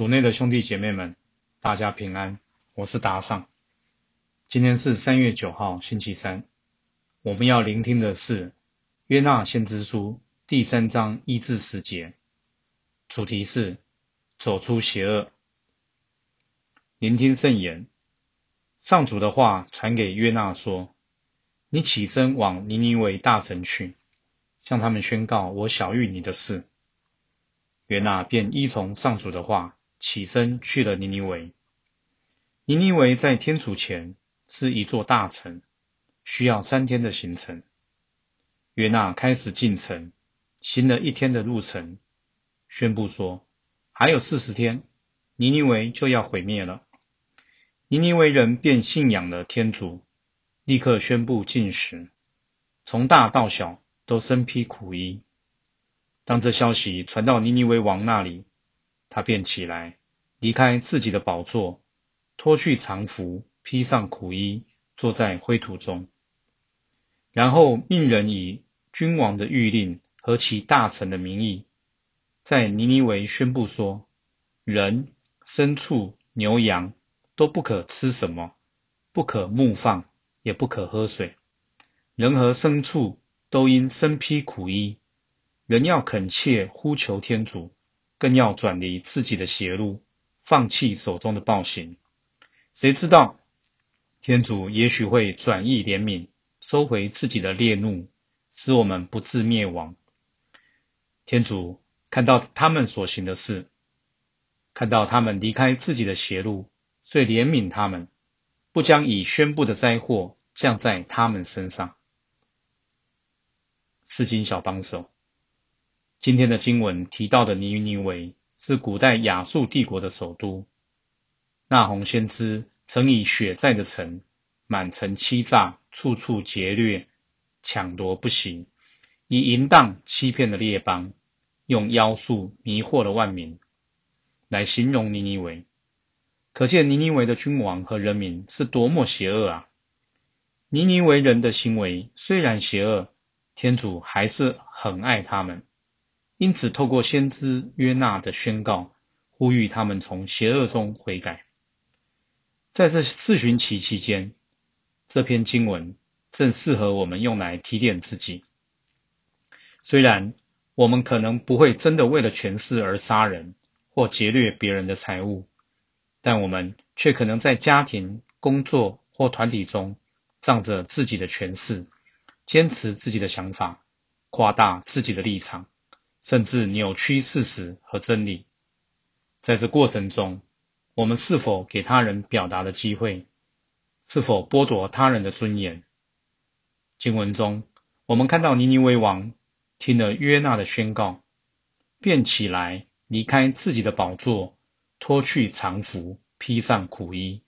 主内的兄弟姐妹们，大家平安，我是达尚。今天是三月九号，星期三。我们要聆听的是约纳先知书第三章一至十节，主题是走出邪恶。聆听圣言，上主的话传给约纳说：“你起身往尼尼微大城去，向他们宣告我晓谕你的事。”约纳便依从上主的话。起身去了尼尼维。尼尼维在天主前是一座大城，需要三天的行程。约纳开始进城，行了一天的路程，宣布说：还有四十天，尼尼维就要毁灭了。尼尼维人便信仰了天主，立刻宣布禁食，从大到小都身披苦衣。当这消息传到尼尼维王那里，他便起来，离开自己的宝座，脱去长服，披上苦衣，坐在灰土中。然后命人以君王的谕令和其大臣的名义，在尼尼维宣布说：人、牲畜、牛羊都不可吃什么，不可牧放，也不可喝水。人和牲畜都应身披苦衣。人要恳切呼求天主。更要转离自己的邪路，放弃手中的暴行。谁知道天主也许会转意怜悯，收回自己的烈怒，使我们不致灭亡。天主看到他们所行的事，看到他们离开自己的邪路，遂怜悯他们，不将已宣布的灾祸降在他们身上。圣经小帮手。今天的经文提到的尼尼微是古代亚述帝国的首都。纳鸿先知曾以血债的城，满城欺诈，处处劫掠，抢夺不行，以淫荡欺骗了列邦，用妖术迷惑了万民，来形容尼尼微。可见尼尼微的君王和人民是多么邪恶啊！尼尼微人的行为虽然邪恶，天主还是很爱他们。因此，透过先知约纳的宣告，呼吁他们从邪恶中悔改。在这四旬期期间，这篇经文正适合我们用来提点自己。虽然我们可能不会真的为了权势而杀人或劫掠别人的财物，但我们却可能在家庭、工作或团体中，仗着自己的权势，坚持自己的想法，夸大自己的立场。甚至扭曲事实和真理，在这过程中，我们是否给他人表达的机会？是否剥夺他人的尊严？经文中，我们看到尼尼微王听了约纳的宣告，便起来离开自己的宝座，脱去长服，披上苦衣。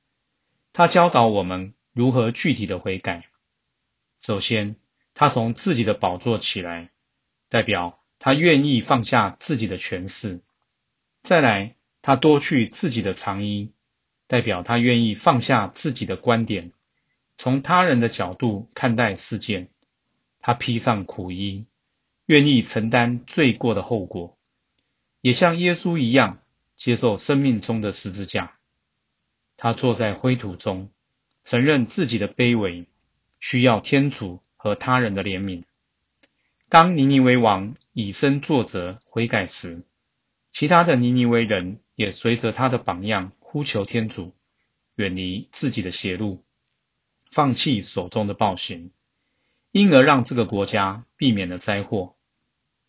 他教导我们如何具体的悔改。首先，他从自己的宝座起来，代表。他愿意放下自己的权势，再来，他脱去自己的长衣，代表他愿意放下自己的观点，从他人的角度看待事件。他披上苦衣，愿意承担罪过的后果，也像耶稣一样接受生命中的十字架。他坐在灰土中，承认自己的卑微，需要天主和他人的怜悯。当尼尼微王以身作则悔改时，其他的尼尼微人也随着他的榜样呼求天主，远离自己的邪路，放弃手中的暴行，因而让这个国家避免了灾祸。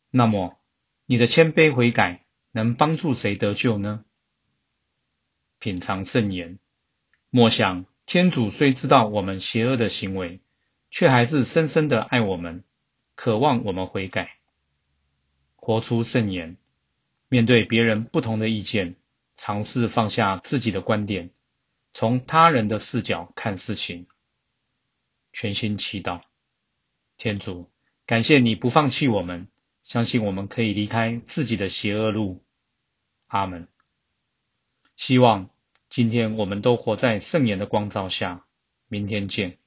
那么，你的谦卑悔改能帮助谁得救呢？品尝圣言，莫想天主虽知道我们邪恶的行为，却还是深深的爱我们。渴望我们悔改，活出圣言。面对别人不同的意见，尝试放下自己的观点，从他人的视角看事情。全心祈祷，天主，感谢你不放弃我们，相信我们可以离开自己的邪恶路。阿门。希望今天我们都活在圣言的光照下。明天见。